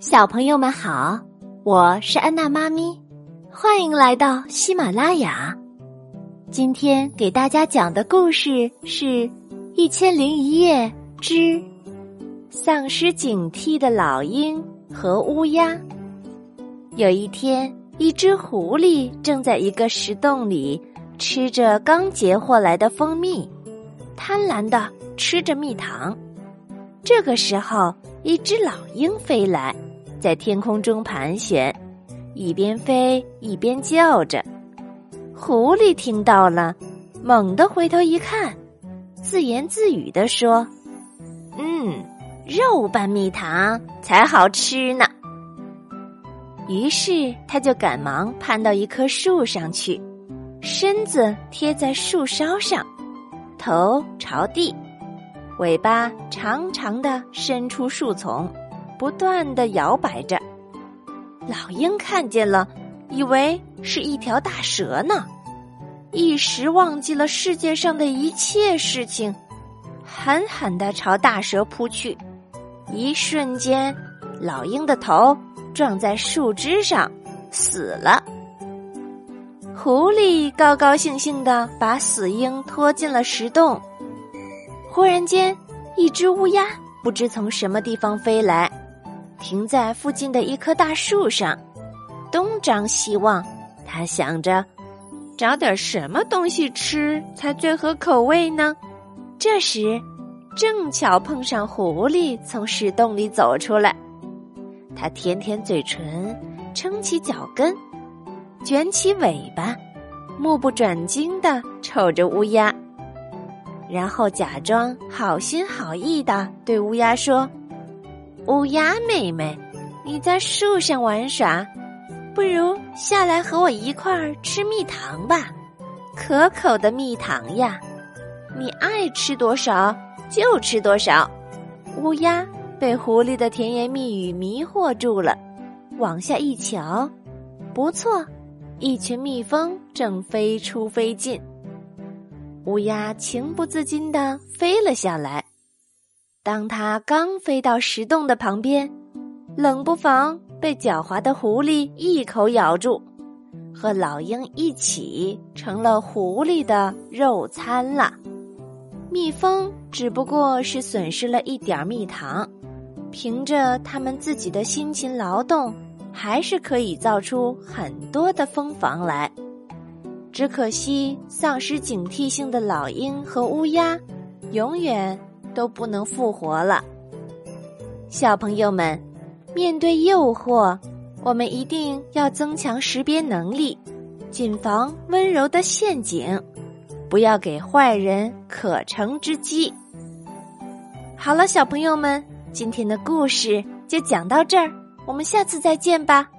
小朋友们好，我是安娜妈咪，欢迎来到喜马拉雅。今天给大家讲的故事是《一千零一夜之丧失警惕的老鹰和乌鸦》。有一天，一只狐狸正在一个石洞里吃着刚截获来的蜂蜜，贪婪的吃着蜜糖。这个时候，一只老鹰飞来。在天空中盘旋，一边飞一边叫着。狐狸听到了，猛地回头一看，自言自语地说：“嗯，肉拌蜜糖才好吃呢。”于是他就赶忙攀到一棵树上去，身子贴在树梢上，头朝地，尾巴长长的伸出树丛。不断的摇摆着，老鹰看见了，以为是一条大蛇呢，一时忘记了世界上的一切事情，狠狠的朝大蛇扑去。一瞬间，老鹰的头撞在树枝上，死了。狐狸高高兴兴的把死鹰拖进了石洞。忽然间，一只乌鸦不知从什么地方飞来。停在附近的一棵大树上，东张西望。他想着，找点什么东西吃才最合口味呢？这时，正巧碰上狐狸从石洞里走出来。他舔舔嘴唇，撑起脚跟，卷起尾巴，目不转睛的瞅着乌鸦，然后假装好心好意的对乌鸦说。乌鸦妹妹，你在树上玩耍，不如下来和我一块儿吃蜜糖吧，可口的蜜糖呀！你爱吃多少就吃多少。乌鸦被狐狸的甜言蜜语迷惑住了，往下一瞧，不错，一群蜜蜂正飞出飞进。乌鸦情不自禁的飞了下来。当他刚飞到石洞的旁边，冷不防被狡猾的狐狸一口咬住，和老鹰一起成了狐狸的肉餐了。蜜蜂只不过是损失了一点蜜糖，凭着他们自己的辛勤劳动，还是可以造出很多的蜂房来。只可惜，丧失警惕性的老鹰和乌鸦，永远。都不能复活了，小朋友们，面对诱惑，我们一定要增强识别能力，谨防温柔的陷阱，不要给坏人可乘之机。好了，小朋友们，今天的故事就讲到这儿，我们下次再见吧。